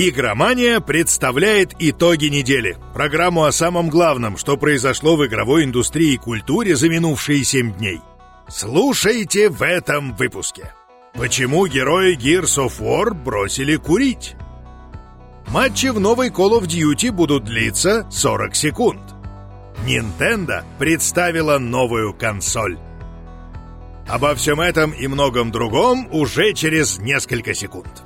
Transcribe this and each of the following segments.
Игромания представляет итоги недели. Программу о самом главном, что произошло в игровой индустрии и культуре за минувшие 7 дней. Слушайте в этом выпуске. Почему герои Gears of War бросили курить? Матчи в новой Call of Duty будут длиться 40 секунд. Nintendo представила новую консоль. Обо всем этом и многом другом уже через несколько секунд.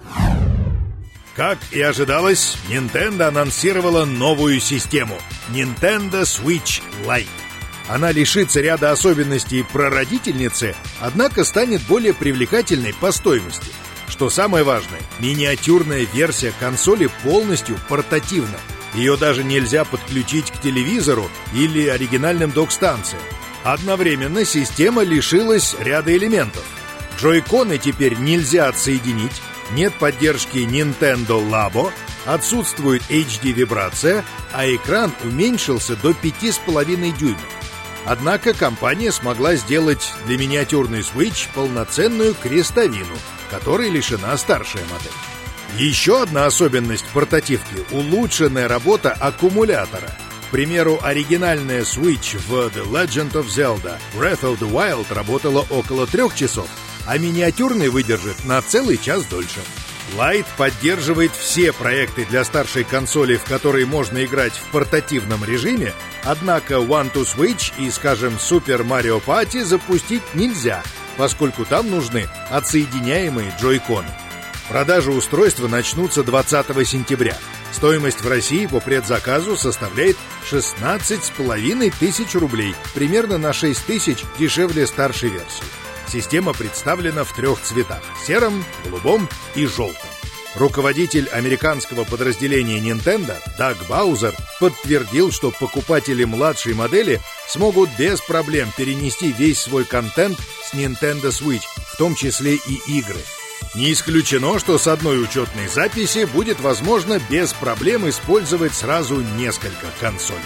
Как и ожидалось, Nintendo анонсировала новую систему Nintendo Switch Lite. Она лишится ряда особенностей прародительницы, однако станет более привлекательной по стоимости. Что самое важное, миниатюрная версия консоли полностью портативна. Ее даже нельзя подключить к телевизору или оригинальным док-станциям. Одновременно система лишилась ряда элементов. Джойконы теперь нельзя отсоединить, нет поддержки Nintendo Labo, отсутствует HD-вибрация, а экран уменьшился до 5,5 дюймов. Однако компания смогла сделать для миниатюрной Switch полноценную крестовину, которой лишена старшая модель. Еще одна особенность портативки – улучшенная работа аккумулятора. К примеру, оригинальная Switch в The Legend of Zelda Breath of the Wild работала около трех часов, а миниатюрный выдержит на целый час дольше. Light поддерживает все проекты для старшей консоли, в которые можно играть в портативном режиме, однако One to Switch и, скажем, Super Mario Party запустить нельзя, поскольку там нужны отсоединяемые джойконы. Продажи устройства начнутся 20 сентября. Стоимость в России по предзаказу составляет 16,5 тысяч рублей, примерно на 6 тысяч дешевле старшей версии. Система представлена в трех цветах – сером, голубом и желтом. Руководитель американского подразделения Nintendo Даг Баузер подтвердил, что покупатели младшей модели смогут без проблем перенести весь свой контент с Nintendo Switch, в том числе и игры. Не исключено, что с одной учетной записи будет возможно без проблем использовать сразу несколько консолей.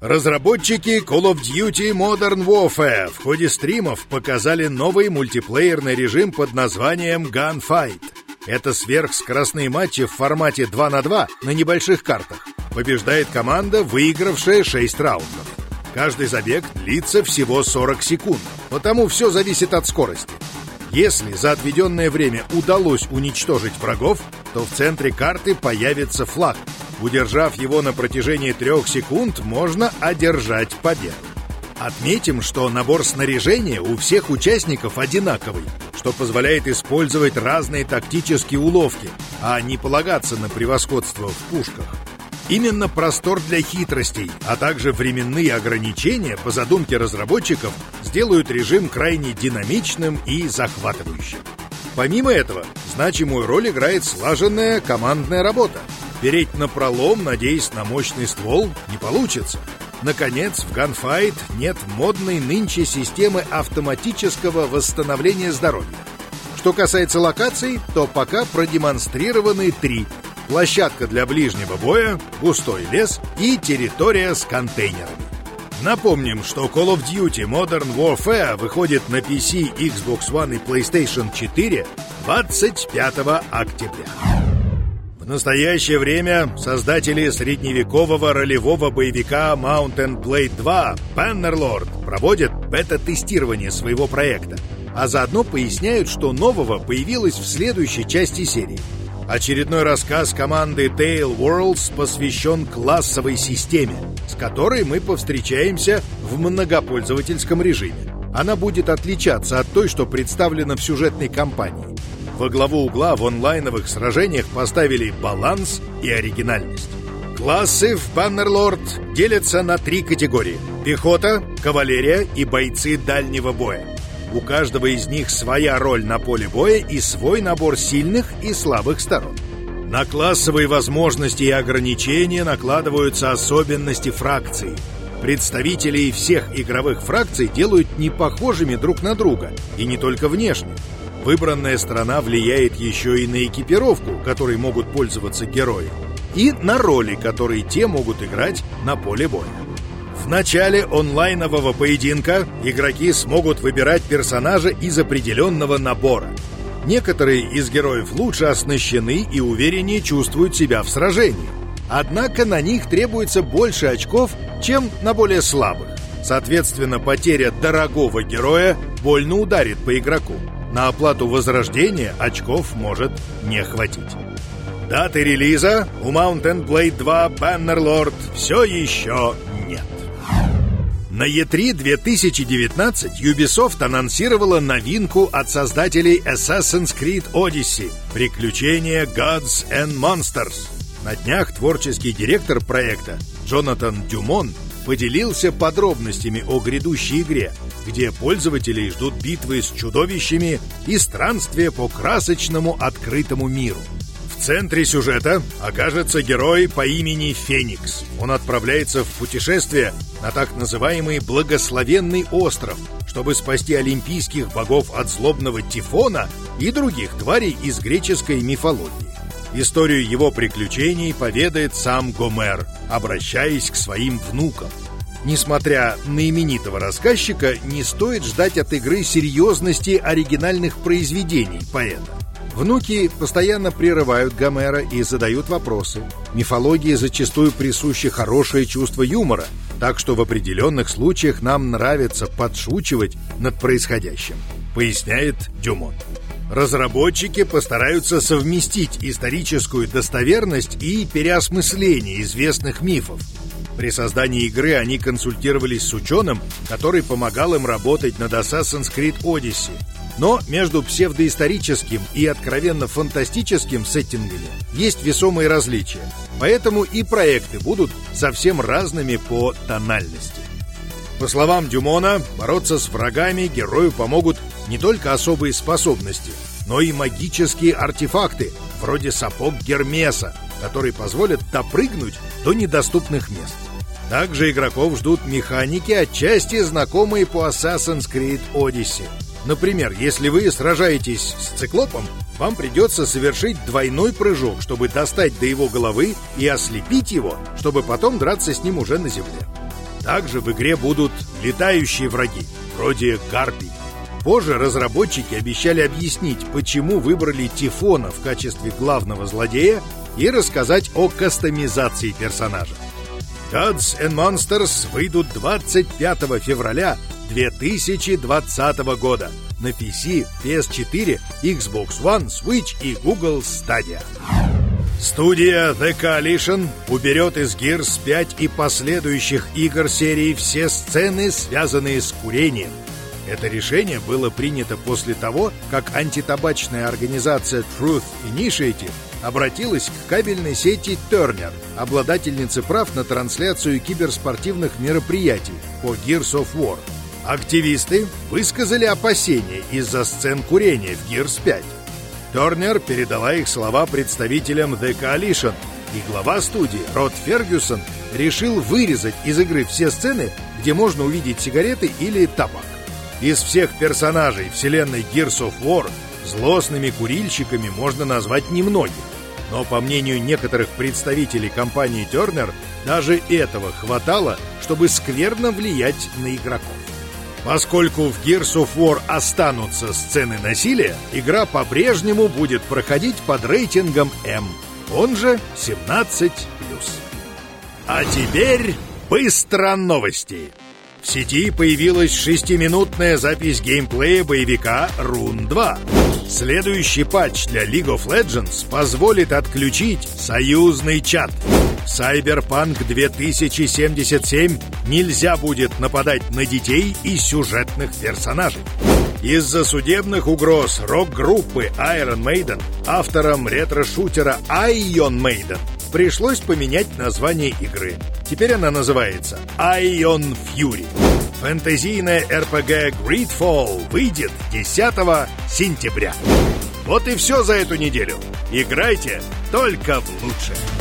Разработчики Call of Duty Modern Warfare в ходе стримов показали новый мультиплеерный режим под названием Gunfight. Это сверхскоростные матчи в формате 2 на 2 на небольших картах. Побеждает команда, выигравшая 6 раундов. Каждый забег длится всего 40 секунд, потому все зависит от скорости. Если за отведенное время удалось уничтожить врагов, то в центре карты появится флаг. Удержав его на протяжении трех секунд, можно одержать победу. Отметим, что набор снаряжения у всех участников одинаковый, что позволяет использовать разные тактические уловки, а не полагаться на превосходство в пушках. Именно простор для хитростей, а также временные ограничения, по задумке разработчиков, сделают режим крайне динамичным и захватывающим. Помимо этого, значимую роль играет слаженная командная работа. Переть на пролом, надеясь на мощный ствол, не получится. Наконец, в Gunfight нет модной нынче системы автоматического восстановления здоровья. Что касается локаций, то пока продемонстрированы три. Площадка для ближнего боя, густой лес и территория с контейнерами. Напомним, что Call of Duty Modern Warfare выходит на PC, Xbox One и PlayStation 4 25 октября. В настоящее время создатели средневекового ролевого боевика Mountain Blade 2 Bannerlord проводят бета-тестирование своего проекта, а заодно поясняют, что нового появилось в следующей части серии – Очередной рассказ команды Tail Worlds посвящен классовой системе, с которой мы повстречаемся в многопользовательском режиме. Она будет отличаться от той, что представлена в сюжетной кампании. Во главу угла в онлайновых сражениях поставили баланс и оригинальность. Классы в Баннерлорд делятся на три категории. Пехота, кавалерия и бойцы дальнего боя. У каждого из них своя роль на поле боя и свой набор сильных и слабых сторон. На классовые возможности и ограничения накладываются особенности фракций. Представителей всех игровых фракций делают непохожими друг на друга, и не только внешне. Выбранная страна влияет еще и на экипировку, которой могут пользоваться герои, и на роли, которые те могут играть на поле боя. В начале онлайнового поединка игроки смогут выбирать персонажа из определенного набора. Некоторые из героев лучше оснащены и увереннее чувствуют себя в сражении. Однако на них требуется больше очков, чем на более слабых. Соответственно, потеря дорогого героя больно ударит по игроку. На оплату возрождения очков может не хватить. Даты релиза у Mountain Blade 2 Bannerlord все еще нет. На E3 2019 Ubisoft анонсировала новинку от создателей Assassin's Creed Odyssey «Приключения Gods and Monsters». На днях творческий директор проекта Джонатан Дюмон поделился подробностями о грядущей игре, где пользователей ждут битвы с чудовищами и странствия по красочному открытому миру. В центре сюжета окажется герой по имени Феникс. Он отправляется в путешествие на так называемый Благословенный остров, чтобы спасти олимпийских богов от злобного Тифона и других тварей из греческой мифологии. Историю его приключений поведает сам Гомер, обращаясь к своим внукам. Несмотря на именитого рассказчика, не стоит ждать от игры серьезности оригинальных произведений поэта. Внуки постоянно прерывают Гомера и задают вопросы. Мифологии зачастую присуще хорошее чувство юмора, так что в определенных случаях нам нравится подшучивать над происходящим, поясняет Дюмон. Разработчики постараются совместить историческую достоверность и переосмысление известных мифов. При создании игры они консультировались с ученым, который помогал им работать над Assassin's Creed Odyssey. Но между псевдоисторическим и откровенно фантастическим сеттингами есть весомые различия, поэтому и проекты будут совсем разными по тональности. По словам Дюмона, бороться с врагами герою помогут не только особые способности, но и магические артефакты, вроде сапог Гермеса, которые позволят допрыгнуть до недоступных мест. Также игроков ждут механики, отчасти знакомые по Assassin's Creed Odyssey. Например, если вы сражаетесь с циклопом, вам придется совершить двойной прыжок, чтобы достать до его головы и ослепить его, чтобы потом драться с ним уже на земле. Также в игре будут летающие враги, вроде гарпий. Позже разработчики обещали объяснить, почему выбрали Тифона в качестве главного злодея и рассказать о кастомизации персонажа. Gods and Monsters выйдут 25 февраля 2020 года на PC, PS4, Xbox One, Switch и Google Stadia. Студия The Coalition уберет из Gears 5 и последующих игр серии все сцены, связанные с курением. Это решение было принято после того, как антитабачная организация Truth Initiative обратилась к кабельной сети Turner, обладательнице прав на трансляцию киберспортивных мероприятий по Gears of War. Активисты высказали опасения из-за сцен курения в Gears 5. Торнер передала их слова представителям The Coalition, и глава студии Род Фергюсон решил вырезать из игры все сцены, где можно увидеть сигареты или табак. Из всех персонажей вселенной Gears of War злостными курильщиками можно назвать немногих. Но, по мнению некоторых представителей компании Turner, даже этого хватало, чтобы скверно влиять на игроков. Поскольку в Gears of War останутся сцены насилия, игра по-прежнему будет проходить под рейтингом М, он же 17+. А теперь быстро новости. В сети появилась шестиминутная запись геймплея боевика Rune 2. Следующий патч для League of Legends позволит отключить союзный чат. Cyberpunk 2077 нельзя будет нападать на детей и сюжетных персонажей. Из-за судебных угроз рок-группы Iron Maiden авторам ретро-шутера Ion Maiden пришлось поменять название игры. Теперь она называется Ion Fury. Фэнтезийная RPG Greedfall выйдет 10 сентября. Вот и все за эту неделю. Играйте только в лучшее.